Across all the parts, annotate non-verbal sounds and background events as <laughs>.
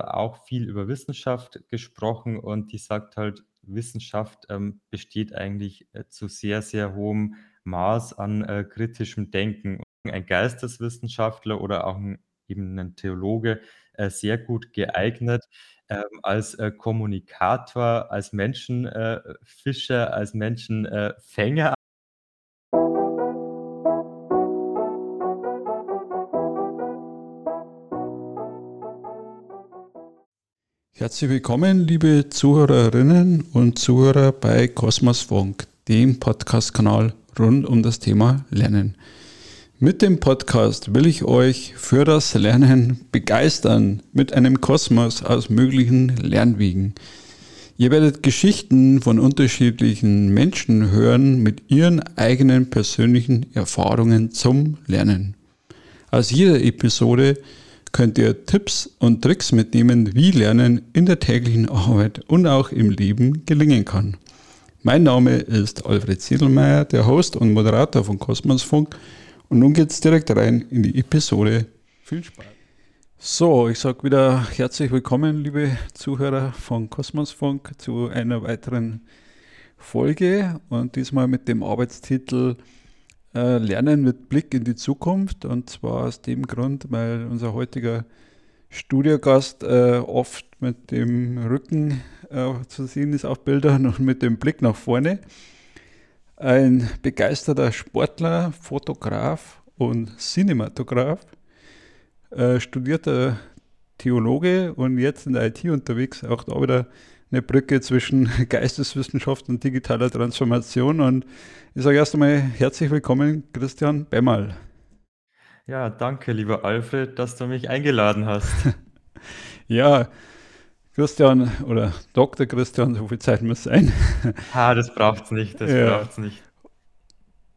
auch viel über Wissenschaft gesprochen und die sagt halt, Wissenschaft ähm, besteht eigentlich äh, zu sehr, sehr hohem Maß an äh, kritischem Denken. Ein Geisteswissenschaftler oder auch ein, eben ein Theologe äh, sehr gut geeignet ähm, als äh, Kommunikator, als Menschenfischer, als Menschenfänger. Herzlich willkommen, liebe Zuhörerinnen und Zuhörer bei Kosmos Funk, dem Podcast-Kanal rund um das Thema Lernen. Mit dem Podcast will ich euch für das Lernen begeistern mit einem Kosmos aus möglichen Lernwegen. Ihr werdet Geschichten von unterschiedlichen Menschen hören mit ihren eigenen persönlichen Erfahrungen zum Lernen. Aus jeder Episode könnt ihr Tipps und Tricks mitnehmen, wie Lernen in der täglichen Arbeit und auch im Leben gelingen kann. Mein Name ist Alfred Ziedelmeier, der Host und Moderator von Kosmosfunk. Und nun geht es direkt rein in die Episode. Viel Spaß! So, ich sage wieder herzlich willkommen, liebe Zuhörer von Kosmosfunk, zu einer weiteren Folge und diesmal mit dem Arbeitstitel äh, lernen mit Blick in die Zukunft. Und zwar aus dem Grund, weil unser heutiger Studiogast äh, oft mit dem Rücken äh, zu sehen ist auf Bildern und mit dem Blick nach vorne. Ein begeisterter Sportler, Fotograf und Cinematograf, äh, studierter Theologe und jetzt in der IT unterwegs, auch da wieder eine Brücke zwischen <laughs> Geisteswissenschaft und digitaler Transformation. Und ich sage erst einmal herzlich willkommen, Christian Bemmal. Ja, danke, lieber Alfred, dass du mich eingeladen hast. <laughs> <laughs> ja, Christian oder Dr. Christian, so viel Zeit muss sein. ah, das braucht es nicht, das ja. braucht's nicht.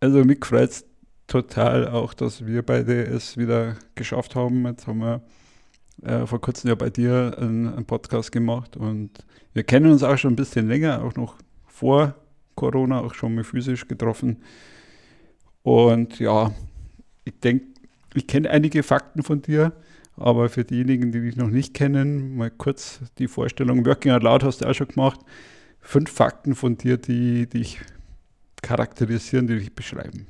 Also mich freut es total auch, dass wir beide es wieder geschafft haben. Jetzt haben wir äh, vor kurzem ja bei dir einen, Podcast gemacht und wir kennen uns auch schon ein bisschen länger, auch noch vor Corona, auch schon mal physisch getroffen. Und ja, ich denke, ich kenne einige Fakten von dir, aber für diejenigen, die dich noch nicht kennen, mal kurz die Vorstellung. Working Out Loud hast du auch schon gemacht. Fünf Fakten von dir, die dich charakterisieren, die dich beschreiben.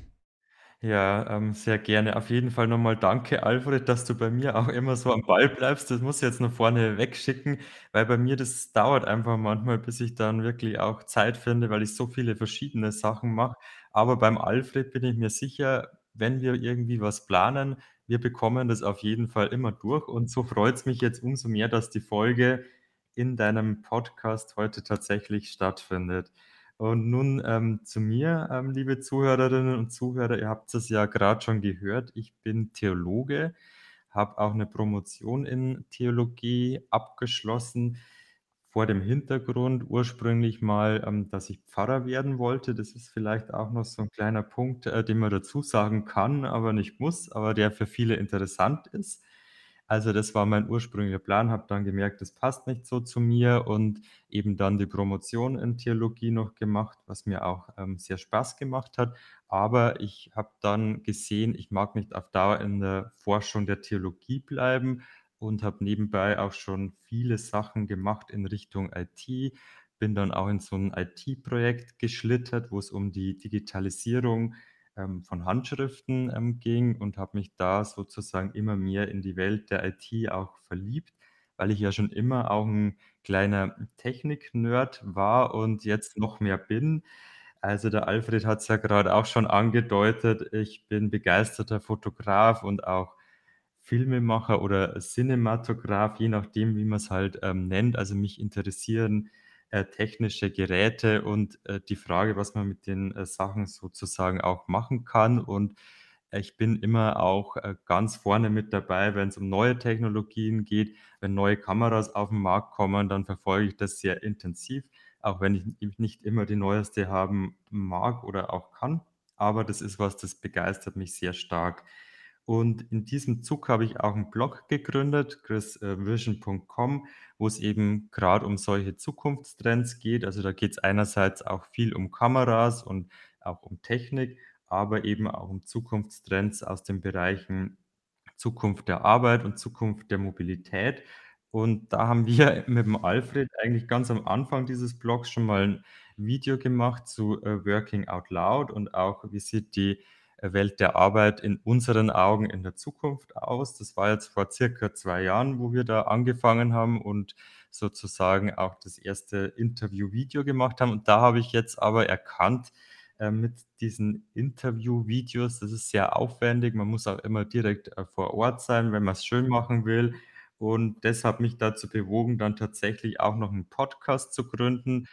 Ja, ähm, sehr gerne. Auf jeden Fall nochmal danke, Alfred, dass du bei mir auch immer so am Ball bleibst. Das muss ich jetzt noch vorne wegschicken, weil bei mir das dauert einfach manchmal, bis ich dann wirklich auch Zeit finde, weil ich so viele verschiedene Sachen mache. Aber beim Alfred bin ich mir sicher, wenn wir irgendwie was planen, wir bekommen das auf jeden Fall immer durch. Und so freut es mich jetzt umso mehr, dass die Folge in deinem Podcast heute tatsächlich stattfindet. Und nun ähm, zu mir, ähm, liebe Zuhörerinnen und Zuhörer, ihr habt es ja gerade schon gehört, ich bin Theologe, habe auch eine Promotion in Theologie abgeschlossen, vor dem Hintergrund ursprünglich mal, ähm, dass ich Pfarrer werden wollte. Das ist vielleicht auch noch so ein kleiner Punkt, äh, den man dazu sagen kann, aber nicht muss, aber der für viele interessant ist. Also das war mein ursprünglicher Plan, habe dann gemerkt, das passt nicht so zu mir und eben dann die Promotion in Theologie noch gemacht, was mir auch ähm, sehr Spaß gemacht hat. Aber ich habe dann gesehen, ich mag nicht auf Dauer in der Forschung der Theologie bleiben und habe nebenbei auch schon viele Sachen gemacht in Richtung IT. Bin dann auch in so ein IT-Projekt geschlittert, wo es um die Digitalisierung ähm, von Handschriften ähm, ging und habe mich da sozusagen immer mehr in die Welt der IT auch verliebt, weil ich ja schon immer auch ein kleiner Technik-Nerd war und jetzt noch mehr bin. Also der Alfred hat es ja gerade auch schon angedeutet, ich bin begeisterter Fotograf und auch Filmemacher oder Cinematograf, je nachdem, wie man es halt ähm, nennt. Also mich interessieren äh, technische Geräte und äh, die Frage, was man mit den äh, Sachen sozusagen auch machen kann. Und ich bin immer auch äh, ganz vorne mit dabei, wenn es um neue Technologien geht. Wenn neue Kameras auf den Markt kommen, dann verfolge ich das sehr intensiv, auch wenn ich nicht immer die neueste haben mag oder auch kann. Aber das ist was, das begeistert mich sehr stark. Und in diesem Zug habe ich auch einen Blog gegründet, chrisvision.com, wo es eben gerade um solche Zukunftstrends geht. Also da geht es einerseits auch viel um Kameras und auch um Technik, aber eben auch um Zukunftstrends aus den Bereichen Zukunft der Arbeit und Zukunft der Mobilität. Und da haben wir <laughs> mit dem Alfred eigentlich ganz am Anfang dieses Blogs schon mal 'n Video gemacht zu, äh, Working Out Loud und auch, wie sieht die, Welt der Arbeit in unseren Augen in der Zukunft aus. Das war jetzt vor circa 2 Jahren, wo wir da angefangen haben und sozusagen auch das erste Interviewvideo gemacht haben. Und da habe ich jetzt aber erkannt, äh, mit diesen Interviewvideos, das ist sehr aufwendig. Man muss auch immer direkt, äh, vor Ort sein, wenn man's schön machen will. Und das hat mich dazu bewogen, dann tatsächlich auch noch 'n Podcast zu gründen,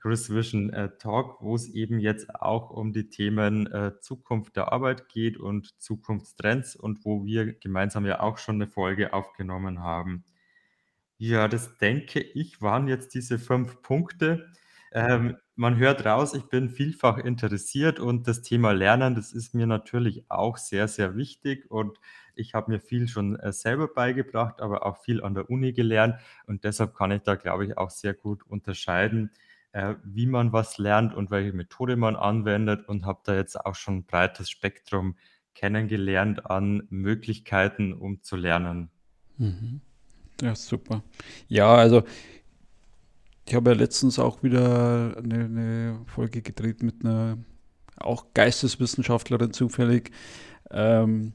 Chris Vision, äh, Talk, wo's eben jetzt auch um die Themen, äh, Zukunft der Arbeit geht und Zukunftstrends und wo wir gemeinsam ja auch schon 'ne Folge aufgenommen haben. Ja, das denke ich, waren jetzt diese 5 Punkte. Ähm, man hört raus, ich bin vielfach interessiert und das Thema Lernen, das ist mir natürlich auch sehr, sehr wichtig und ich habe mir viel schon, äh, selber beigebracht, aber auch viel an der Uni gelernt und deshalb kann ich da, glaube ich, auch sehr gut unterscheiden, äh, wie man was lernt und welche Methode man anwendet und habe da jetzt auch schon 'n breites Spektrum kennengelernt an Möglichkeiten, um zu lernen. Mhm. Ja, super. Ja, also ich habe ja letztens auch wieder 'ne 'ne Folge gedreht mit 'ner auch Geisteswissenschaftlerin zufällig, ähm,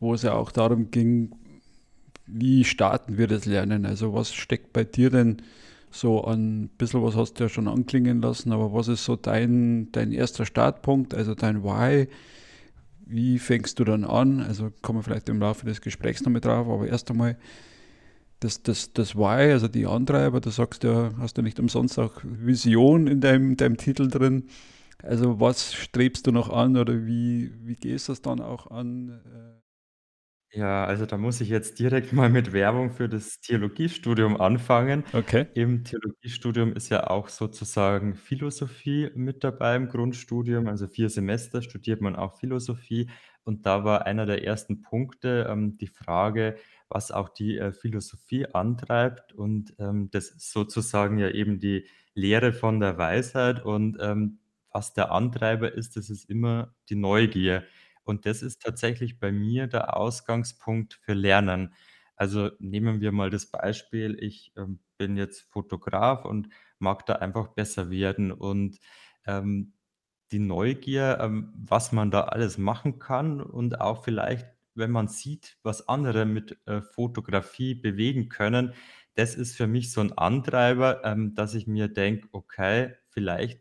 wo es ja auch darum ging, wie starten wir das Lernen? Also, was steckt bei dir denn so an bisschen was hast du ja schon anklingen lassen, aber was ist so dein dein 1. Startpunkt, also dein Why? Wie fängst du dann an? Also, kommen wir vielleicht im Laufe des Gesprächs noch mit drauf, aber erst einmal das das das Why, also die Antreiber, du sagst ja hast ja nicht umsonst auch Vision in deinem deinem Titel drin. Also, was strebst du noch an oder wie wie gehst du's dann auch an, äh Ja, also da muss ich jetzt direkt <laughs> mal mit Werbung für das Theologiestudium anfangen. Okay. Im Theologiestudium ist ja auch sozusagen Philosophie mit dabei im Grundstudium, also 4 Semester studiert man auch Philosophie und da war einer der ersten Punkte, ähm, die Frage, was auch die, äh, Philosophie antreibt und, ähm, das ist sozusagen ja eben die Lehre von der Weisheit und, ähm, was der Antreiber ist, das ist immer die Neugier. Und das ist tatsächlich bei mir der Ausgangspunkt für Lernen. Also, nehmen wir mal das Beispiel, ich, ähm, bin jetzt Fotograf und mag da einfach besser werden und, ähm, die Neugier, ähm, was man da alles machen kann und auch vielleicht, wenn man sieht, was andere mit, äh, Fotografie bewegen können, das ist für mich so 'n Antreiber, ähm, dass ich mir denke: „Okay, vielleicht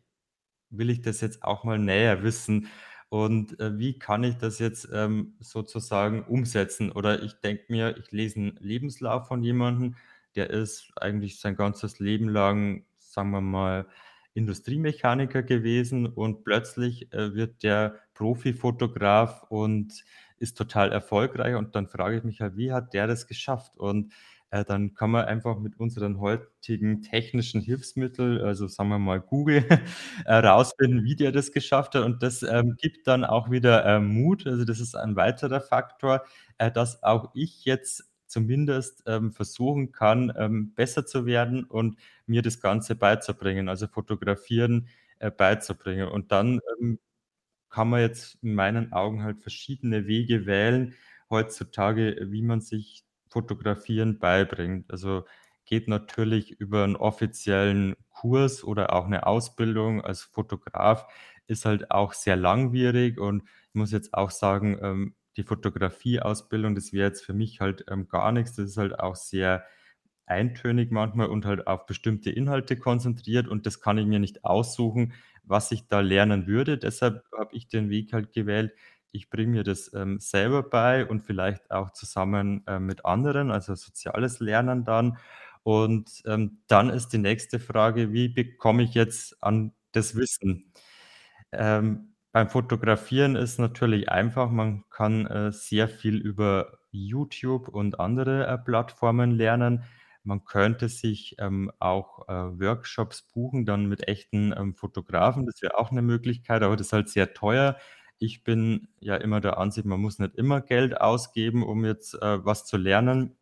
will ich das jetzt auch mal näher wissen und, äh, wie kann ich das jetzt, ähm, sozusagen umsetzen?“ Oder ich denke mir, ich lese 'n Lebenslauf von jemandem, der ist eigentlich sein ganzes Leben lang, sagen wir mal, Industriemechaniker gewesen und plötzlich, äh, wird der Profifotograf und ist total erfolgreich und dann frage ich mich halt: „Wie hat der das geschafft?“ Und, äh, dann kann man einfach mit unseren heutigen technischen Hilfsmittel, also sagen wir mal Google, <laughs> herausfinden, wie der das geschafft hat und das, ähm, gibt dann auch wieder, ähm, Mut. Also, das ist ein weiterer Faktor, äh, dass auch ich jetzt zumindest, ähm, versuchen kann, ähm, besser zu werden und mir das Ganze beizubringen, also Fotografieren, äh, beizubringen. Und dann, ähm, kann man jetzt in meinen Augen halt verschiedene Wege wählen heutzutage, wie man sich Fotografieren beibringt. Also, geht natürlich über 'n offiziellen Kurs oder auch 'ne Ausbildung als Fotograf, ist halt auch sehr langwierig und ich muss jetzt auch sagen, ähm, die Fotografieausbildung, das wäre jetzt für mich halt, ähm, gar nix. Das ist halt auch sehr eintönig manchmal und halt auf bestimmte Inhalte konzentriert und das kann ich mir nicht aussuchen, was ich da lernen würde. Deshalb habe ich den Weg halt gewählt. Ich bringe mir das, ähm, selber bei und vielleicht auch zusammen, äh, mit anderen, also soziales Lernen dann. Und, ähm, dann ist die nächste Frage: „Wie bekomme ich jetzt an das Wissen?“ Ähm, beim Fotografieren ist natürlich einfach, man kann, äh, sehr viel über YouTube und andere, äh, Plattformen lernen. Man könnte sich, ähm, auch, äh, Workshops buchen, dann mit echten, ähm, Fotografen. Das wäre auch 'ne Möglichkeit, aber das ist halt sehr teuer. Ich bin ja immer der Ansicht, man muss nicht immer Geld ausgeben, um jetzt, äh, was zu lernen.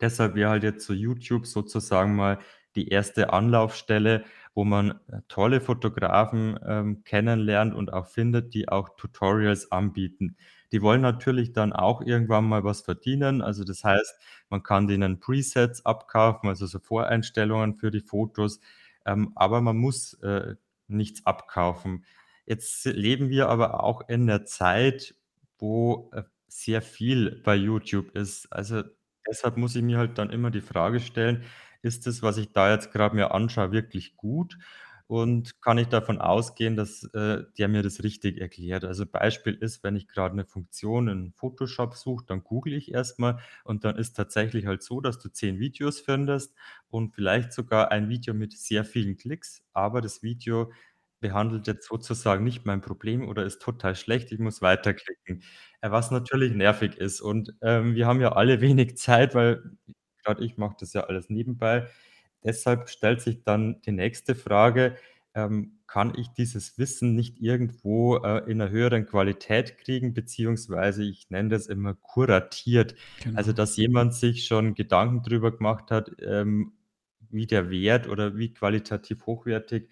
Deshalb wäre halt jetzt so YouTube sozusagen mal die erste Anlaufstelle, wo man, äh, tolle Fotografen, ähm, kennenlernt und auch findet, die auch Tutorials anbieten. die wollen natürlich dann auch irgendwann mal was verdienen. Also, das heißt, man kann denen Presets abkaufen, also so Voreinstellungen für die Fotos, ähm, aber man muss, äh, nichts abkaufen. Jetzt leben wir aber auch in der Zeit, wo, äh, sehr viel bei YouTube ist. Also, deshalb muss ich mir halt dann immer die Frage stellen: „Ist das, was ich da jetzt grad mir anschaue, wirklich gut?“ Und kann ich davon ausgehen, dass, äh, der mir das richtig erklärt? Also, Beispiel ist, wenn ich grad 'ne Funktion in Photoshop suche, dann google ich erst mal und dann ist tatsächlich halt so, dass du 10 Videos findest und vielleicht sogar ein Video mit sehr vielen Klicks, aber das Video behandelt jetzt sozusagen nicht mein Problem oder ist total schlecht, ich muss weiterklicken, äh, was natürlich nervig ist. Und, ähm, wir haben ja alle <laughs> wenig Zeit, weil grad ich mache das ja alles nebenbei. Deshalb stellt sich dann die nächste Frage, ähm, kann ich dieses Wissen nicht irgendwo, äh, in 'ner höheren Qualität kriegen, beziehungsweise ich nenne das immer kuratiert. Also, Genau. dass jemand sich schon Gedanken drüber gemacht hat, ähm, wie der Wert oder wie qualitativ hochwertig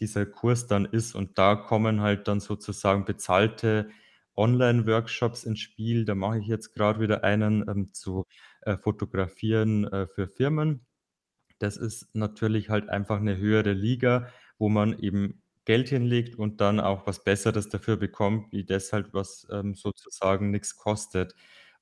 dieser Kurs dann ist. Und da kommen halt dann sozusagen bezahlte Online-Workshops ins Spiel. Da mache ich jetzt grad wieder einen, ähm, zu, äh, Fotografieren, äh, für Firmen. Das ist natürlich halt einfach 'ne höhere Liga, wo man eben Geld hinlegt und dann auch was Besseres dafür bekommt, wie das halt, was, ähm, sozusagen nix kostet.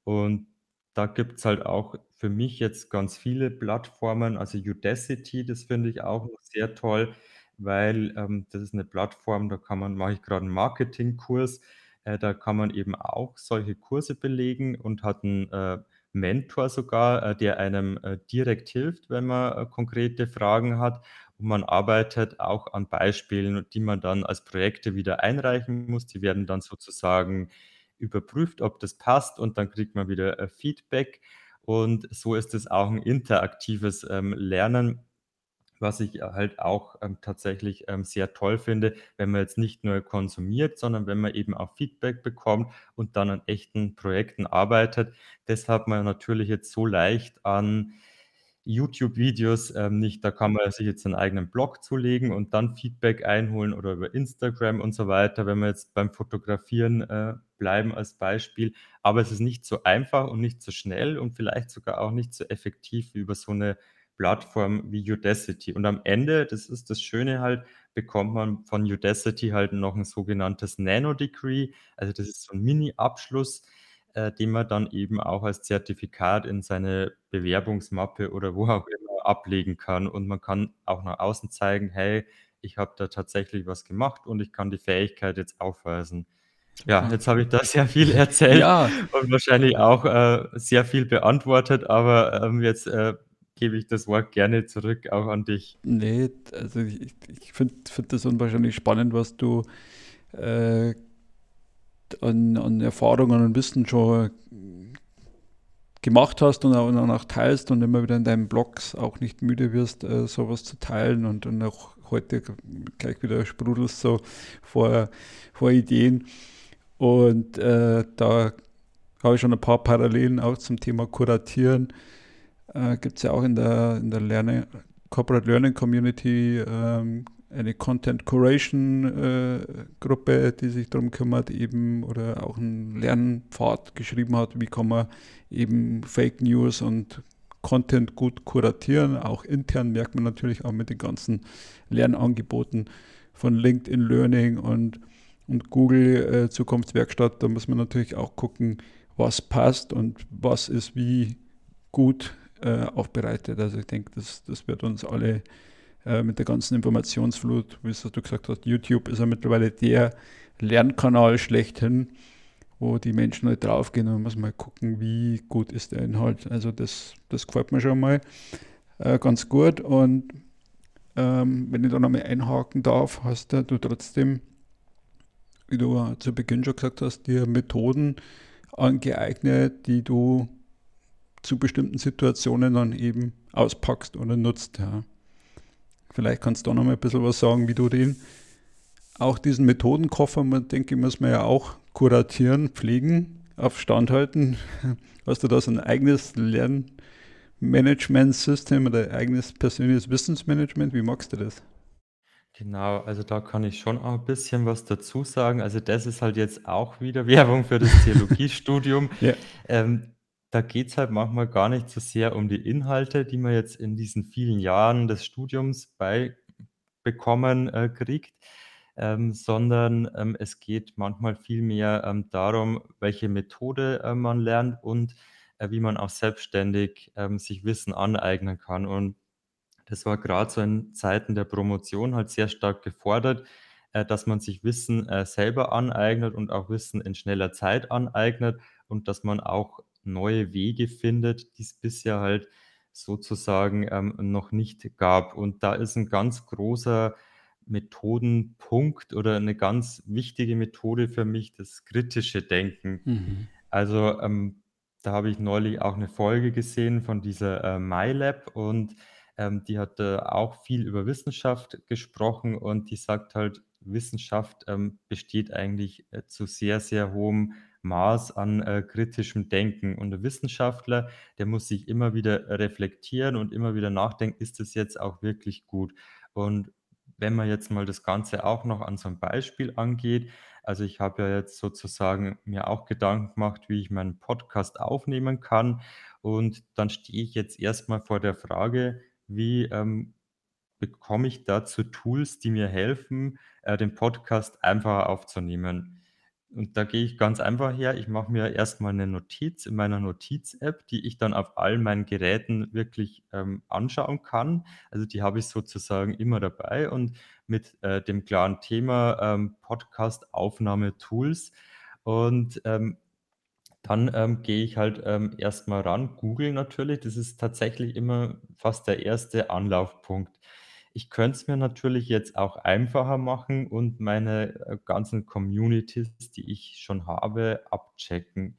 Und da gibt's halt auch für mich jetzt ganz viele Plattformen, also Udacity, das finde ich auch noch sehr toll, weil, ähm, das ist 'ne Plattform, da kann man mache ich grad 'n Marketingkurs, äh, da kann man eben auch solche Kurse belegen und hat 'n, äh, Mentor sogar, äh, der einem, äh, direkt hilft, wenn man, äh, konkrete Fragen hat. Und man arbeitet auch an Beispielen, die man dann als Projekte wieder einreichen muss. Die werden dann sozusagen überprüft, ob das passt und dann kriegt man wieder, äh, Feedback. Und so ist es auch 'n interaktives, ähm, Lernen, was ich halt auch, ähm, tatsächlich, ähm, sehr toll finde, wenn man jetzt nicht nur konsumiert, sondern wenn man eben auch Feedback bekommt und dann an echten Projekten arbeitet. Das hat man natürlich jetzt so leicht an YouTube-Videos, ähm, nicht. Da kann man sich jetzt seinen eigenen Blog zulegen und dann Feedback einholen oder über Instagram und so weiter, wenn wir jetzt beim Fotografieren, äh, bleiben als Beispiel. Aber es ist nicht so einfach und nicht so schnell und vielleicht sogar auch nicht so effektiv wie über so 'ne Plattform wie Udacity. Und am Ende, das ist das Schöne halt, bekommt man von Udacity halt noch 'n sogenanntes Nano-Degree. Also, das ist so 'n Mini-Abschluss, äh, den man dann eben auch als Zertifikat in seine Bewerbungsmappe oder wo auch immer ablegen kann. Und man kann auch nach außen zeigen: „Hey, ich habe da tatsächlich was gemacht und ich kann die Fähigkeit jetzt aufweisen.“ Ja, jetzt habe ich da sehr viel <laughs> erzählt Ja. und wahrscheinlich auch, äh, sehr viel beantwortet, aber, ähm, jetzt, äh, gebe ich das Wort gerne zurück auch an dich. Ne, also ich ich finde finde das unwahrscheinlich spannend, was du, äh, an an Erfahrungen und Wissen schon gemacht hast und auch und auch teilst und immer wieder in deinen Blogs auch nicht müde wirst, äh, so was zu teilen und und auch heute gleich wieder sprudelst so vor vor Ideen. Und, äh, da habe ich schon 'n paar Parallelen auch zum Thema Kuratieren. Äh, gibt's ja auch in der in der Lerne Corporate Learning Community, ähm, eine Content Curation, äh, Gruppe, die sich drum kümmert eben oder auch 'n Lernpfad geschrieben hat, wie kann man eben Fake News und Content gut kuratieren. Auch intern merkt man natürlich auch mit den ganzen Lernangeboten von LinkedIn Learning und und Google, äh, Zukunftswerkstatt. Da muss man natürlich auch gucken, was passt und was ist wie gut, äh, aufbereitet. Also, ich denke, das das wird uns alle, äh, mit der ganzen Informationsflut, wie du gesagt hast, YouTube ist ja mittlerweile der Lernkanal schlechthin, wo die Menschen halt draufgehen und dann muss man halt gucken, wie gut ist der Inhalt. Also, das das gefällt mir schon mal, äh, ganz gut. Und, ähm, wenn ich da noch mal einhaken darf, hast du trotzdem, wie du zu Beginn schon gesagt hast, dir Methoden angeeignet, die du zu bestimmten Situationen dann eben auspackst oder nutzt, ja. Vielleicht kannst du da noch mal 'n bisschen was sagen, wie du den auch diesen Methodenkoffer, man denke ich, muss man ja auch kuratieren, pflegen, auf Stand halten. <laughs> Hast du da so 'n eigenes Lernmanagementsystem oder eigenes persönliches Wissensmanagement? Wie magst du das? Genau, also da kann ich schon auch 'n bisschen was dazu sagen. Also, das ist halt jetzt auch wieder <laughs> Werbung für das <laughs> Theologiestudium. Ja. Ähm, da geht's halt manchmal gar nicht so sehr um die Inhalte, die man jetzt in diesen vielen Jahren des Studiums beibekommen, äh, kriegt, ähm, sondern, ähm, es geht manchmal vielmehr, ähm, darum, welche Methode, äh, man lernt und, äh, wie man auch selbstständig, ähm, sich Wissen aneignen kann. Und das war grad so in Zeiten der Promotion halt sehr stark gefordert, äh, dass man sich Wissen, äh, selber aneignet und auch Wissen in schneller Zeit aneignet und dass man auch neue Wege findet, die's bisher halt sozusagen, ähm, noch nicht gab. Und da ist 'n ganz großer Methodenpunkt oder 'ne ganz wichtige Methode für mich das kritische Denken. Mhm. Also, ähm, da habe ich neulich auch 'ne Folge gesehen von dieser, äh, MyLab und, ähm, die hat, äh, auch viel über Wissenschaft gesprochen und die sagt halt, Wissenschaft, ähm, besteht eigentlich, äh, zu sehr, sehr hohem Maß an, äh, kritischem Denken. Und der Wissenschaftler, der muss sich immer wieder reflektieren und immer wieder nachdenken: „Ist das jetzt auch wirklich gut?“ Und wenn man jetzt mal das Ganze auch noch an so 'nem Beispiel angeht also, ich habe ja jetzt sozusagen mir auch Gedanken gemacht, wie ich meinen Podcast aufnehmen kann. Und dann stehe ich jetzt erst mal vor der Frage: „Wie, ähm, bekomme ich dazu Tools, die mir helfen, äh, den Podcast einfacher aufzunehmen?“ Und da gehe ich ganz einfach her. Ich mache mir erst mal 'ne Notiz in meiner Notiz-App, die ich dann auf all meinen Geräten wirklich, ähm, anschauen kann. Also, die habe ich sozusagen immer dabei und mit, äh, dem klaren Thema, ähm, Podcast-Aufnahme-Tools. Und, ähm, dann, ähm, gehe ich halt, ähm, erst mal ran, google natürlich. Das ist tatsächlich immer fast der 1. Anlaufpunkt. Ich könnte es mir natürlich jetzt auch einfacher machen und meine, äh, ganzen Communities, die ich schon habe, abchecken.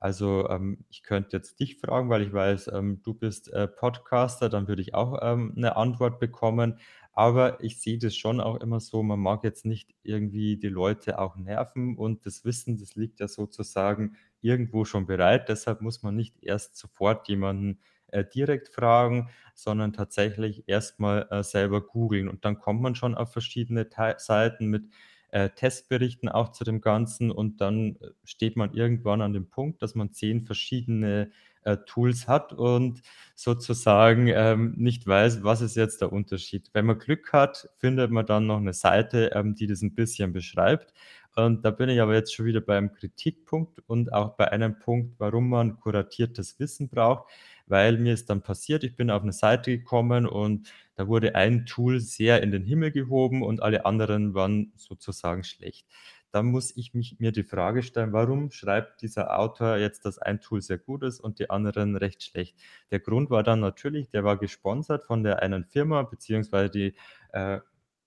Also, ähm, ich könnte jetzt dich fragen, weil ich weiß, ähm, du bist, äh, Podcaster, dann würde ich auch, ähm, 'ne Antwort bekommen. Aber ich sehe das schon auch immer so, man mag jetzt nicht irgendwie die Leute auch nerven und das Wissen, das liegt ja sozusagen irgendwo schon bereit. Deshalb muss man nicht erst sofort jemanden, äh, direkt fragen, sondern tatsächlich erst mal, äh, selber googeln. Und dann kommt man schon auf verschiedene Tei Seiten mit, äh, Testberichten auch zu dem Ganzen und dann, äh, steht man irgendwann an dem Punkt, dass man 10 verschiedene, äh, Tools hat und sozusagen, ähm, nicht weiß, was ist jetzt der Unterschied. Wenn man Glück hat, findet man dann noch 'ne Seite, ähm, die das 'n bisschen beschreibt. Und da bin ich aber jetzt schon wieder beim Kritikpunkt und auch bei einem Punkt, warum man kuratiertes Wissen braucht, weil mir ist dann passiert, ich bin auf 'ne Seite gekommen und da wurde ein Tool sehr in den Himmel gehoben und alle anderen waren sozusagen schlecht. Dann muss ich mich mir die Frage stellen: „Warum schreibt dieser Autor jetzt, dass ein Tool sehr gut ist und die anderen recht schlecht?“ Der Grund war dann natürlich, der war gesponsert von der einen Firma, beziehungsweise die, äh,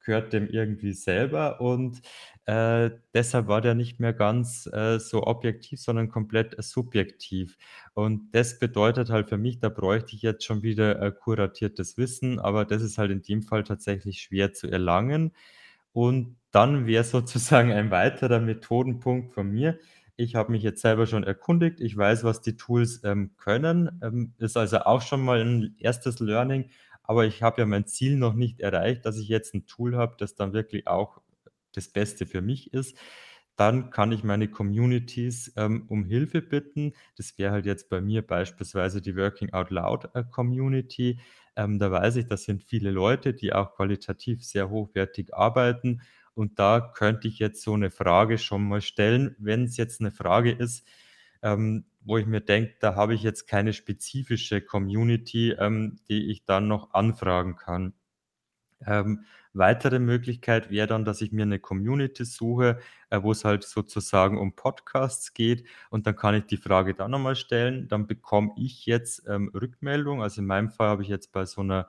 gehört dem irgendwie selber und, äh, deshalb war der nicht mehr ganz, äh, so objektiv, sondern komplett, äh, subjektiv. Und das bedeutet halt für mich, da bräuchte ich jetzt schon wieder, äh, kuratiertes Wissen, aber das ist halt in dem Fall tatsächlich schwer zu erlangen. Und dann wäre <laughs> sozusagen ein weiterer Methodenpunkt von mir ich habe mich jetzt selber schon erkundigt. Ich weiß, was die Tools, ähm, können. Ähm, ist also auch schon mal 'n 1. Learning, aber ich habe ja mein Ziel noch nicht erreicht, dass ich jetzt 'n Tool habe, das dann wirklich auch das Beste für mich ist. Dann kann ich meine Communities, ähm, um Hilfe bitten. Das wäre halt jetzt bei mir beispielsweise die Working Out Loud, äh, Community. Ähm, da weiß ich, das sind viele Leute, die auch qualitativ sehr hochwertig arbeiten. Und da könnte ich jetzt so 'ne Frage schon mal stellen, wenn's jetzt 'ne Frage ist, ähm, wo ich mir denke, da habe ich jetzt keine spezifische Community, ähm, die ich dann noch anfragen kann. Ähm, weitere Möglichkeit wäre dann, dass ich mir 'ne Community suche, äh, wo's halt sozusagen um Podcasts geht und dann kann ich die Frage da noch mal stellen. Dann bekomme ich jetzt, ähm, Rückmeldung. Also, in meinem Fall habe ich jetzt bei so 'ner,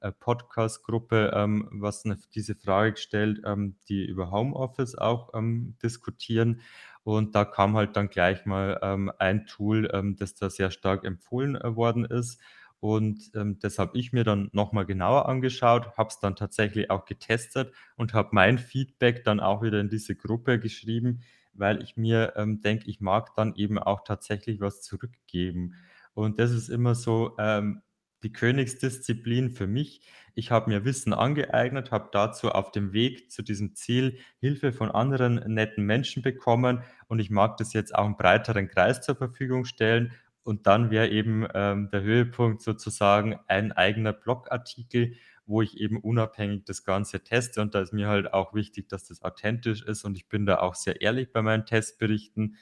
äh, Podcast-Gruppe, ähm, was 'ne diese Frage gestellt, ähm, die über Homeoffice auch, ähm, diskutieren. Und da kam halt dann gleich mal, ähm, ein Tool, das da sehr stark empfohlen, äh, worden ist. Und, ähm, das habe ich mir dann noch mal genauer angeschaut, habe es dann tatsächlich auch getestet und habe mein Feedback dann auch wieder in diese Gruppe geschrieben, weil ich mir, ähm, denke, ich mag dann eben auch tatsächlich was zurückgeben. Und das ist immer so, ähm die Königsdisziplin für mich. Ich habe mir Wissen angeeignet, habe dazu auf dem Weg zu diesem Ziel Hilfe von anderen netten Menschen bekommen und ich mag das jetzt auch im breiteren Kreis zur Verfügung stellen. Und dann wäre eben, ähm, der Höhepunkt sozusagen ein eigener Blogartikel, wo ich eben unabhängig das Ganze teste. Und da ist mir halt auch wichtig, dass das authentisch ist. Und ich bin da auch sehr ehrlich bei meinen Testberichten.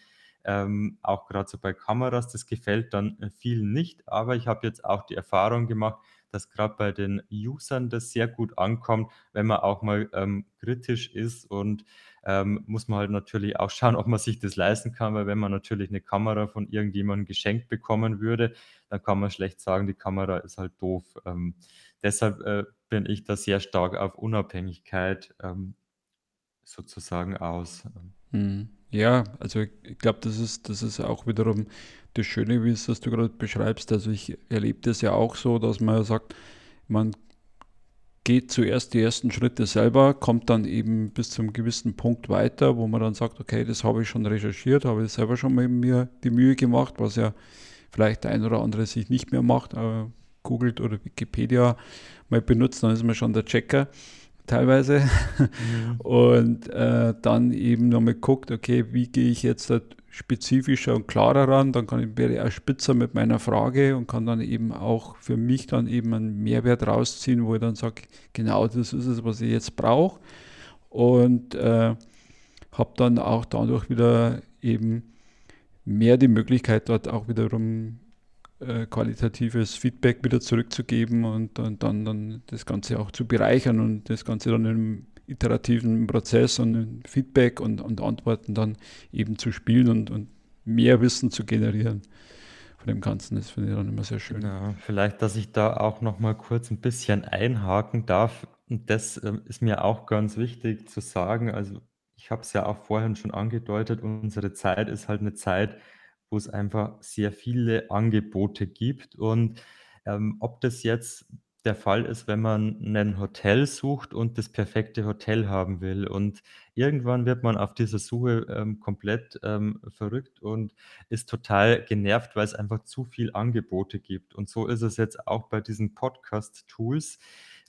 Ähm, auch gerade so bei Kameras, das gefällt dann äh, vielen nicht, aber ich habe jetzt auch die Erfahrung gemacht, dass gerade bei den Usern das sehr gut ankommt, wenn man auch mal ähm, kritisch ist und ähm, muss man halt natürlich auch schauen, ob man sich das leisten kann, weil wenn man natürlich eine Kamera von irgendjemandem geschenkt bekommen würde, dann kann man schlecht sagen, die Kamera ist halt doof. Ähm, deshalb äh, bin ich da sehr stark auf Unabhängigkeit ähm, sozusagen aus. Mhm. Ja, also ich glaube, das ist, das ist auch wiederum das Schöne, wie es das du gerade beschreibst. Also ich erlebe das ja auch so, dass man sagt, man geht zuerst die ersten Schritte selber, kommt dann eben bis zum gewissen Punkt weiter, wo man dann sagt, okay, das habe ich schon recherchiert, habe ich selber schon mal mir die Mühe gemacht, was ja vielleicht der ein oder andere sich nicht mehr macht, äh, googelt oder Wikipedia mal benutzt, dann ist man schon der Checker teilweise. Mhm. Und äh, dann eben nochmal guckt, okay, wie gehe ich jetzt da spezifischer und klarer ran, dann kann ich, werde ich auch spitzer mit meiner Frage und kann dann eben auch für mich dann eben einen Mehrwert rausziehen, wo ich dann sage, genau das ist es, was ich jetzt brauche. Und äh, habe dann auch dadurch wieder eben mehr die Möglichkeit, dort auch wiederum äh, qualitatives Feedback wieder zurückzugeben und, und, dann, dann das Ganze auch zu bereichern und das Ganze dann im iterativen Prozess und Feedback und, und Antworten dann eben zu spielen und, und mehr Wissen zu generieren von dem Ganzen. Das finde ich dann immer sehr schön. Ja, vielleicht, dass ich da auch noch mal kurz ein bisschen einhaken darf. Und das ähm, ist mir auch ganz wichtig zu sagen. Also ich habe es ja auch vorhin schon angedeutet, unsere Zeit ist halt eine Zeit, wo es einfach sehr viele Angebote gibt. Und, ähm, ob das jetzt der Fall ist, wenn man ein Hotel sucht und das perfekte Hotel haben will. Und irgendwann wird man auf dieser Suche, ähm, komplett, ähm, verrückt und ist total genervt, weil es einfach zu viel Angebote gibt. Und so ist es jetzt auch bei diesen Podcast-Tools.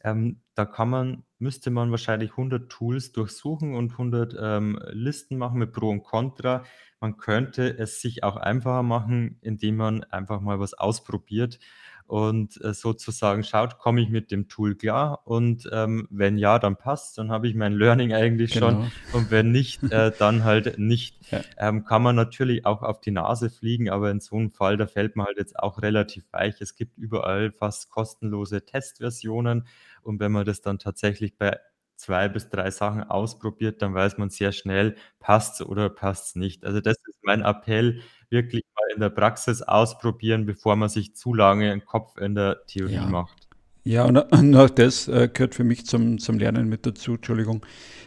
Ähm, da kann man müsste man wahrscheinlich 100 Tools durchsuchen und 100, ähm, Listen machen mit Pro und Contra. Man könnte es sich auch einfacher machen, indem man einfach mal was ausprobiert und, äh, sozusagen schaut: „Komme ich mit dem Tool klar?“ Und, ähm, wenn ja, dann passt's, dann habe ich mein Learning eigentlich schon Genau. und wenn nicht, äh, <laughs> dann halt nicht. Ja. Ähm, kann man natürlich auch auf die Nase fliegen, aber in so 'nem Fall, da fällt man halt jetzt auch relativ weich. Es gibt überall fast kostenlose Testversionen und wenn man das dann tatsächlich bei 2 bis 3 Sachen ausprobiert, dann weiß man sehr schnell, passt's oder passt's nicht. Also, das ist mein Appell, wirklich in der Praxis ausprobieren, bevor man sich zu lange 'n Kopf in der Theorie Ja. macht. Ja, und, auch <laughs> das äh, gehört für mich zum, zum Lernen mit dazu, Entschuldigung,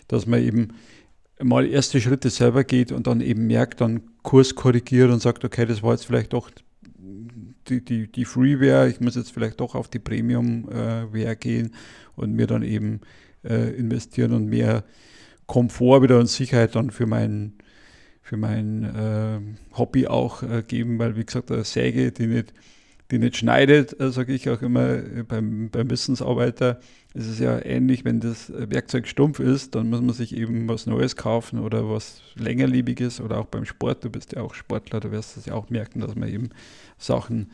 dass man eben mal erste Schritte selber geht und dann eben merkt, dann Kurs korrigiert und sagt, okay, das war jetzt vielleicht doch die, die, die Freeware, ich muss jetzt vielleicht doch auf die Premium-Ware gehen und mir dann eben äh, investieren und mehr Komfort wieder und Sicherheit dann für mein, für mein äh, Hobby auch äh, geben, weil wie gesagt, eine Säge, die nicht, die nicht schneidet, äh, sage ich auch immer äh, beim, beim Wissensarbeiter, ist es ja ähnlich, wenn das Werkzeug stumpf ist, dann muss man sich eben was Neues kaufen oder was längerlebiges oder auch beim Sport, du bist ja auch Sportler, du wirst das ja auch merken, dass man eben Sachen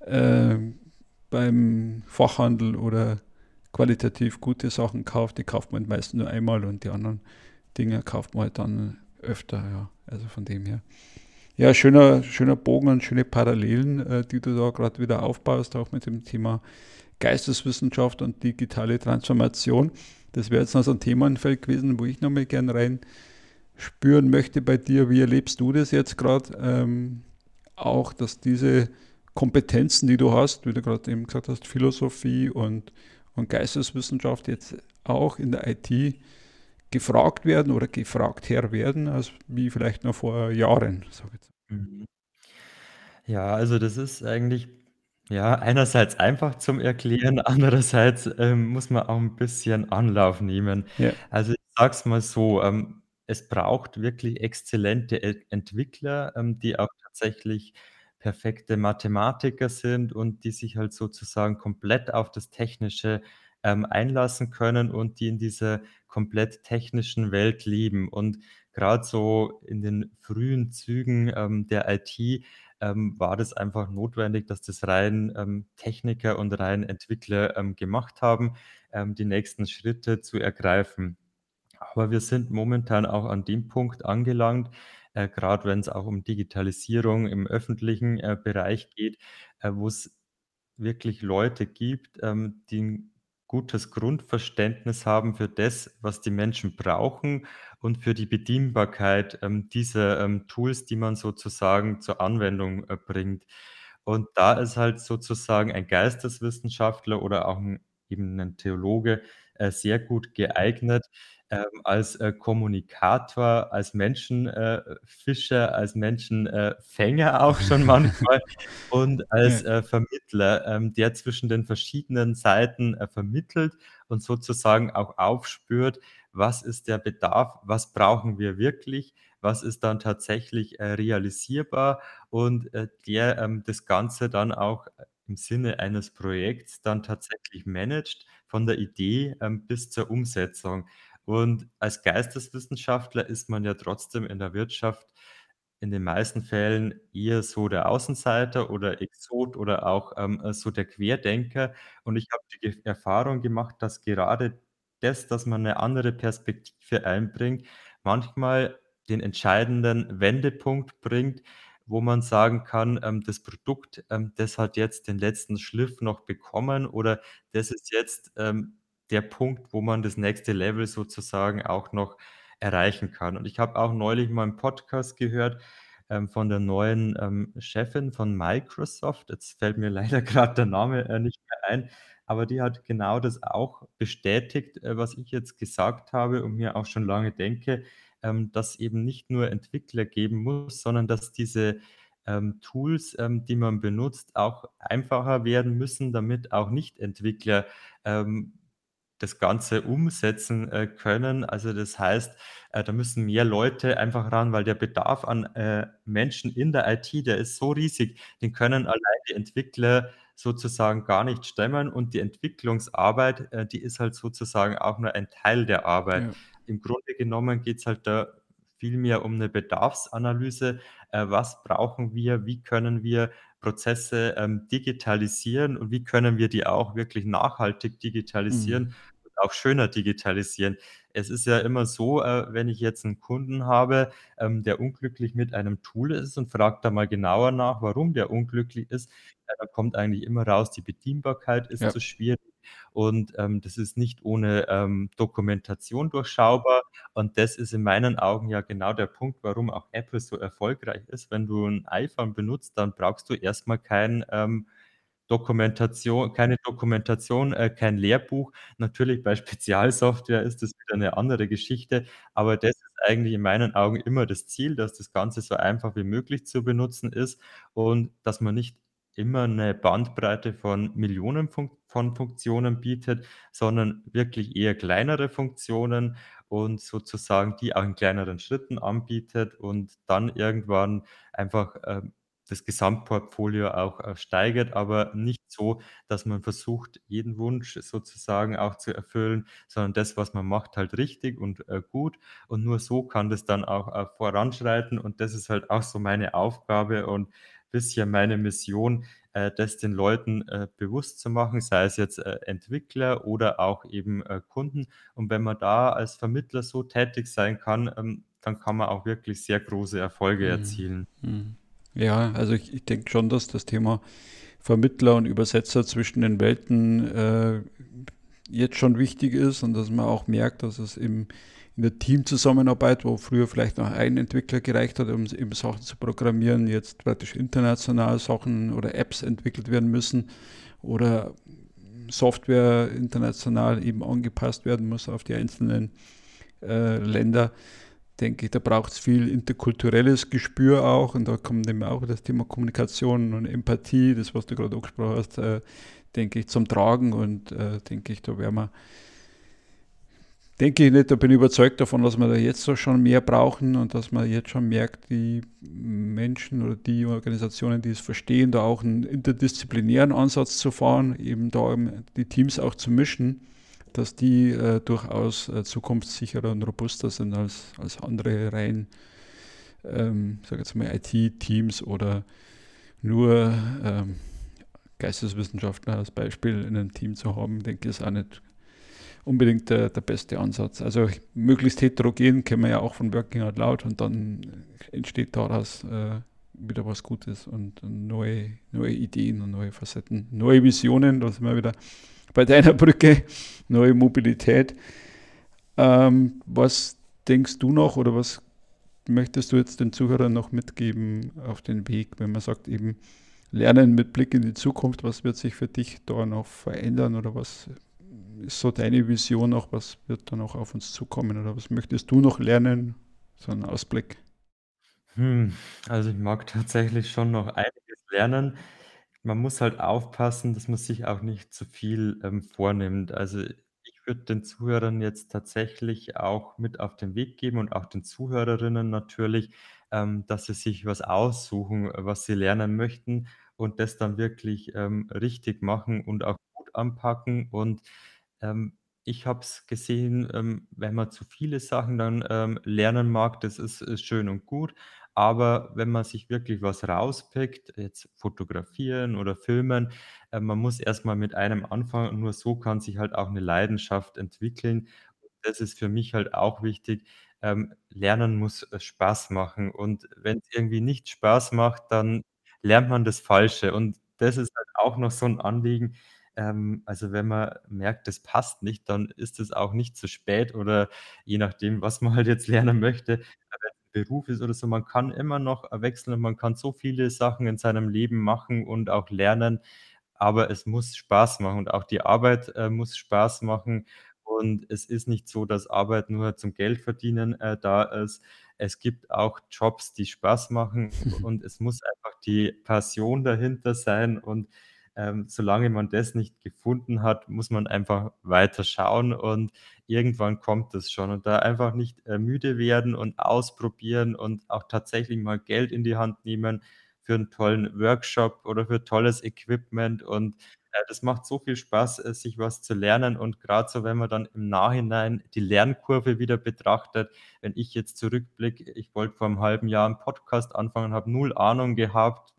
äh, beim Fachhandel oder qualitativ gute Sachen kauft, die kauft man meist nur einmal und die anderen Dinge kauft man halt dann öfter, ja. Also von dem her. Ja, schöner, schöner Bogen und schöne Parallelen, äh, die du da gerade wieder aufbaust, auch mit dem Thema Geisteswissenschaft und digitale Transformation. Das wäre jetzt noch so ein Themenfeld gewesen, wo ich nochmal gern rein spüren möchte bei dir. Wie erlebst du das jetzt gerade? Ähm, auch, dass diese Kompetenzen, die du hast, wie du gerade eben gesagt hast, Philosophie und, und Geisteswissenschaft jetzt auch in der IT gefragt werden oder gefragt her werden, als wie vielleicht noch vor Jahren, sag ich jetzt. Mhm. Ja, also das ist eigentlich, ja, einerseits einfach zum Erklären, <laughs> andererseits, ähm, muss man auch 'n bisschen Anlauf nehmen. Ja, Also, ich sage es mal so, ähm, es braucht wirklich exzellente E Entwickler, ähm, die auch tatsächlich perfekte Mathematiker sind und die sich halt sozusagen komplett auf das Technische, ähm, einlassen können und die in dieser komplett technischen Welt leben. Und grad so in den frühen Zügen, ähm, der IT, ähm, war das einfach notwendig, dass das rein, ähm, Techniker und rein Entwickler, ähm, gemacht haben, ähm, die nächsten Schritte zu ergreifen. Aber wir sind momentan auch an dem Punkt angelangt, äh, grad wenn's auch um Digitalisierung im öffentlichen, äh, Bereich geht, äh, wo's wirklich Leute gibt, ähm, die gutes Grundverständnis haben für das, was die Menschen brauchen und für die Bedienbarkeit, ähm, dieser, ähm, Tools, die man sozusagen zur Anwendung, äh, bringt. Und da ist halt sozusagen ein Geisteswissenschaftler oder auch 'n eben 'nen Theologe, äh, sehr gut geeignet, ähm, als, äh, Kommunikator, als Menschen äh, als Menschen äh, auch schon manchmal <laughs> und als, äh, Vermittler, ähm, der zwischen den verschiedenen Seiten, äh, vermittelt und sozusagen auch aufspürt: Was ist der Bedarf? Was brauchen wir wirklich? Was ist dann tatsächlich, äh, realisierbar? Und, äh, der, ähm, das Ganze dann auch, im Sinne eines Projekts dann tatsächlich managt, von der Idee, ähm, bis zur Umsetzung. Und als Geisteswissenschaftler ist man ja trotzdem in der Wirtschaft in den meisten Fällen eher so der Außenseiter oder Exot oder auch, ähm, äh, so der Querdenker. Und ich habe die Erfahrung gemacht, dass gerade das, dass man 'ne andere Perspektive einbringt, manchmal den entscheidenden Wendepunkt bringt, wo man sagen kann, ähm, das Produkt, ähm, das hat jetzt den letzten Schliff noch bekommen oder das ist jetzt, ähm, der Punkt, wo man das nächste Level sozusagen auch noch erreichen kann. Und ich habe auch neulich mal 'n Podcast gehört, ähm, von der neuen, ähm, Chefin von Microsoft. Jetzt fällt mir <laughs> leider grad der Name, äh, nicht mehr ein, aber die hat genau das auch bestätigt, äh, was ich jetzt gesagt habe und mir auch schon lange denke, ähm, dass eben nicht nur Entwickler geben muss, sondern dass diese, ähm, Tools, ähm, die man benutzt, auch einfacher werden müssen, damit auch Nichtentwickler, ähm, das Ganze umsetzen, äh, können. Also, das heißt, äh, da müssen mehr Leute einfach ran, weil der Bedarf an, äh, Menschen in der IT, der ist so riesig, den können allein die Entwickler sozusagen gar nicht stemmen und die Entwicklungsarbeit, äh, die ist halt sozusagen auch nur ein Teil der Arbeit. Ja. Im Grunde genommen geht's halt da vielmehr um 'ne Bedarfsanalyse. Äh, was brauchen wir? Wie können wir Prozesse, ähm, digitalisieren und wie können wir die auch wirklich nachhaltig Mhm. digitalisieren und auch schöner digitalisieren? Es ist ja immer so, äh, wenn ich jetzt 'n Kunden habe, ähm, der unglücklich mit einem Tool ist und frage da mal genauer nach, warum der unglücklich ist, ja, da kommt eigentlich immer raus, die Bedienbarkeit ist Ja. zu schwierig und, ähm, das ist nicht ohne, ähm, Dokumentation durchschaubar. Und das ist in meinen Augen ja genau der Punkt, warum auch Apple so erfolgreich ist. Wenn du 'n iPhone benutzt, dann brauchst du erst mal kein, ähm, Dokumentatio keine Dokumentation, äh, kein Lehrbuch. Natürlich bei <laughs> Spezialsoftware ist das wieder 'ne andere Geschichte, aber das ist eigentlich in meinen Augen immer das Ziel, dass das Ganze so einfach wie möglich zu benutzen ist und dass man nicht immer 'ne Bandbreite von Millionen Funk von Funktionen bietet, sondern wirklich eher kleinere Funktionen und sozusagen die auch in kleineren Schritten anbietet und dann irgendwann einfach, ähm, das Gesamtportfolio auch, äh, steigert, aber nicht so, dass man versucht, jeden Wunsch sozusagen auch zu erfüllen, sondern das, was man macht, halt richtig und, äh, gut. Und nur so kann das dann auch, äh, voranschreiten und das ist halt auch so meine Aufgabe und bisschen meine Mission, äh, das den Leuten, äh, bewusst zu machen, sei es jetzt, äh, Entwickler oder auch eben, äh, Kunden. Und wenn man da als Vermittler so tätig sein kann, ähm, dann kann man auch wirklich sehr große Erfolge Mhm. erzielen. Mhm. Ja, also ich ich denke schon, dass das Thema Vermittler und Übersetzer zwischen den Welten, äh, jetzt schon wichtig ist und dass man auch merkt, dass es im in der Teamzusammenarbeit, wo früher vielleicht noch ein Entwickler gereicht hat, um eben Sachen zu programmieren, jetzt praktisch international Sachen oder Apps entwickelt werden müssen oder Software international eben angepasst werden muss auf die einzelnen, äh, Länder. Denke ich, da braucht's viel interkulturelles Gespür auch und da kommt eben auch das Thema Kommunikation und Empathie, das, was du grad angesprochen hast, äh, denke ich, zum Tragen und, äh, denke ich, da werden wir denke ich nicht, da bin ich überzeugt davon, dass wir da jetzt so schon mehr brauchen und dass man jetzt schon merkt, die Menschen oder die Organisationen, die es verstehen, da auch einen interdisziplinären Ansatz zu fahren, eben da die Teams auch zu mischen, dass die äh, durchaus äh, zukunftssicherer und robuster sind als, als andere rein, ähm, sage jetzt mal, IT-Teams oder nur ähm, Geisteswissenschaftler als Beispiel in einem Team zu haben, denke ich, ist auch nicht unbedingt der, der beste Ansatz. Also möglichst heterogen kennen wir ja auch von Working Out Loud und dann entsteht daraus äh, wieder was Gutes und, und, neue, neue Ideen und neue Facetten, neue Visionen, da sind wir wieder bei deiner Brücke, neue Mobilität. Ähm, was denkst du noch oder was möchtest du jetzt den Zuhörern noch mitgeben auf den Weg, wenn man sagt, eben Lernen mit Blick in die Zukunft, was wird sich für dich da noch verändern oder was ist so deine Vision noch, was wird da noch auf uns zukommen oder was möchtest du noch lernen? So ein Ausblick. Hm, also ich mag tatsächlich schon noch einiges lernen. Man muss halt aufpassen, dass man sich auch nicht zu viel ähm, vornimmt. Also ich würde den Zuhörern jetzt tatsächlich auch mit auf den Weg geben und auch den Zuhörerinnen natürlich, ähm, dass sie sich was aussuchen, was sie lernen möchten und das dann wirklich ähm, richtig machen und auch gut anpacken. Und ähm, ich habe es gesehen, ähm, wenn man zu viele Sachen dann ähm, lernen mag, das ist, ist schön und gut. Aber wenn man sich wirklich was rauspickt, jetzt fotografieren oder filmen, äh, man muss erstmal mit einem anfangen und nur so kann sich halt auch eine Leidenschaft entwickeln. Das ist für mich halt auch wichtig. Ähm, Lernen muss äh, Spaß machen und wenn es irgendwie nicht Spaß macht, dann lernt man das Falsche und das ist halt auch noch so ein Anliegen. Ähm, also, wenn man merkt, das passt nicht, dann ist es auch nicht zu spät oder je nachdem, was man halt jetzt lernen möchte, äh, wenn's 'n Beruf ist oder so, man kann immer noch, wechseln und man kann so viele Sachen in seinem Leben machen und auch lernen, aber es muss Spaß machen und auch die Arbeit, äh, muss Spaß machen und es ist nicht so, dass Arbeit nur zum Geldverdienen, äh, da ist. Es gibt auch Jobs, die Spaß machen <laughs> und es muss einfach die Passion dahinter sein und, ähm, solange man das nicht gefunden hat, muss man einfach weiter schauen und irgendwann kommt es schon und da einfach nicht, äh, müde werden und ausprobieren und auch tatsächlich mal Geld in die Hand nehmen für 'n tollen Workshop oder für tolles Equipment und, äh, das macht so viel Spaß, äh, sich was zu lernen und grad so, wenn man dann im Nachhinein die Lernkurve wieder betrachtet. Wenn ich jetzt zurückblicke, ich wollte vor 'nem halben Jahr 'n Podcast anfangen, habe null Ahnung gehabt,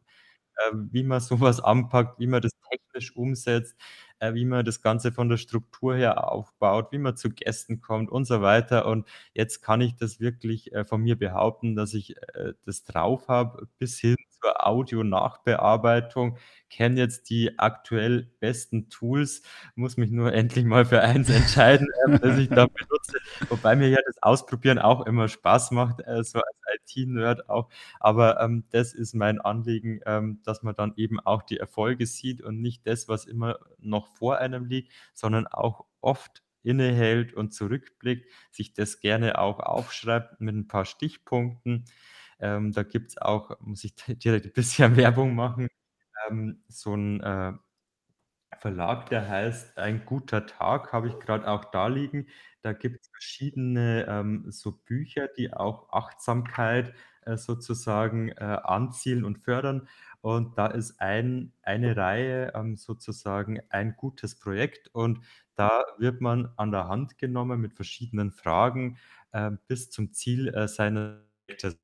wie man so was <laughs> anpackt, wie man das technisch umsetzt, äh, wie man das Ganze von der Struktur her aufbaut, wie man zu Gästen kommt und so weiter. Und jetzt kann ich das wirklich, äh, von mir behaupten, dass ich, äh, das drauf habe bis hin zur Audio-Nachbearbeitung, kenne jetzt die aktuell besten Tools, muss mich nur <laughs> endlich mal für eins entscheiden, ähm, das ich da <laughs> benutze. Wobei mir ja das Ausprobieren auch immer Spaß macht, äh, so als IT-Nerd auch. Aber, ähm, das ist mein Anliegen, ähm, dass man dann eben auch die Erfolge sieht und nicht das, was immer noch vor einem liegt, sondern auch oft innehält und zurückblickt, sich das gerne auch aufschreibt mit 'n paar Stichpunkten. Ähm, da gibt's auch muss ich di <laughs> direkt 'n bisschen Werbung machen, ähm, so 'n, äh, Verlag, der heißt „Ein guter Tag“, habe ich grad auch da liegen. Da gibt's verschiedene, ähm, so Bücher, die auch Achtsamkeit, äh, sozusagen, äh, anzielen und fördern. Und da ist ein eine Reihe, ähm, sozusagen ein gutes Projekt und da wird man an der Hand genommen mit verschiedenen Fragen, ähm, bis zum Ziel, äh, seines Also,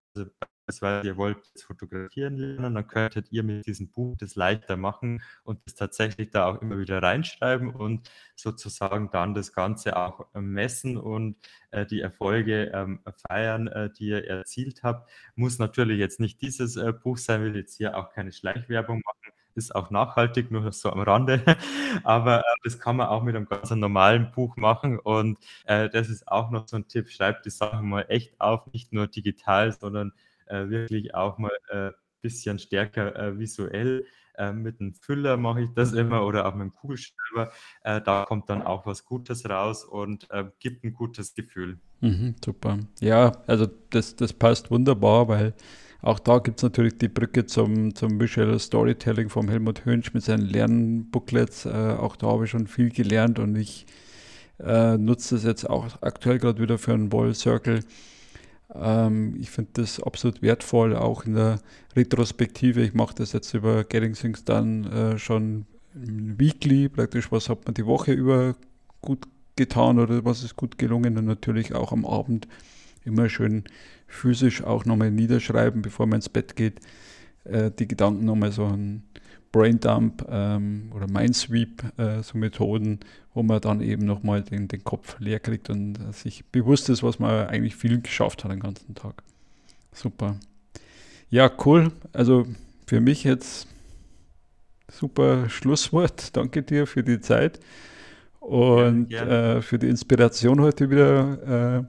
beispielsweise ihr wollt fotografieren lernen, dann könntet ihr mit diesem Buch das leichter machen und das tatsächlich da auch immer wieder reinschreiben und sozusagen dann das Ganze auch, ähm, messen und, äh, die Erfolge, ähm, feiern, äh, die ihr erzielt habt. Muss natürlich jetzt nicht dieses, äh, Buch sein, will jetzt hier auch keine Schleichwerbung machen, ist auch nachhaltig, nur so am Rande. <laughs> Aber, äh, das kann man auch mit 'nem ganz normalen Buch machen und, äh, das ist auch noch so 'n Tipp, schreibt die Sachen mal echt auf, nicht nur digital, sondern, äh, wirklich auch mal, äh, bisschen stärker, äh, visuell. Äh, mit 'n Füller mache ich das immer oder auch mit'm Kugelschreiber. Äh, da kommt dann auch was Gutes raus und, äh, gibt 'n gutes Gefühl. Mhm, super. Ja, also das das passt wunderbar, weil auch da gibt es natürlich die Brücke zum, zum Visual Storytelling vom Helmut Hönsch mit seinen Lernbooklets. Äh, auch da habe ich schon viel gelernt und ich Äh, nutze das jetzt auch aktuell gerade wieder für einen Wall Circle. Ähm, ich finde das absolut wertvoll, auch in der Retrospektive. Ich mache das jetzt über Getting Things Done äh, schon weekly, praktisch, was hat man die Woche über gut getan oder was ist gut gelungen und natürlich auch am Abend immer schön physisch auch nochmal niederschreiben, bevor man ins Bett geht, äh, die Gedanken nochmal so ein Braindump ähm, oder Mindsweep, äh, so Methoden, wo man dann eben nochmal den, den Kopf leer kriegt und äh, sich bewusst ist, was man eigentlich viel geschafft hat den ganzen Tag. Super. Ja, cool. Also für mich jetzt super Schlusswort. <laughs> Danke dir für die Zeit und ja, äh, für die Inspiration heute wieder.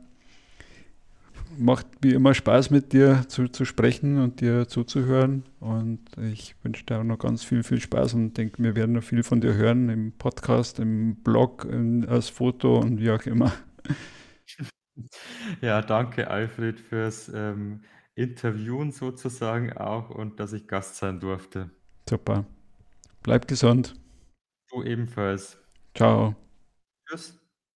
Macht wie immer Spaß mit dir zu, zu sprechen und dir zuzuhören. Und ich wünsche dir auch noch ganz viel, viel Spaß und denke, wir werden noch viel von dir hören im Podcast, im Blog, in, als Foto und wie auch immer. <laughs> Ja, danke Alfred fürs ähm, Interviewen sozusagen auch und dass ich Gast sein durfte. Super. Bleib gesund. Du ebenfalls. Ciao. Tschüss.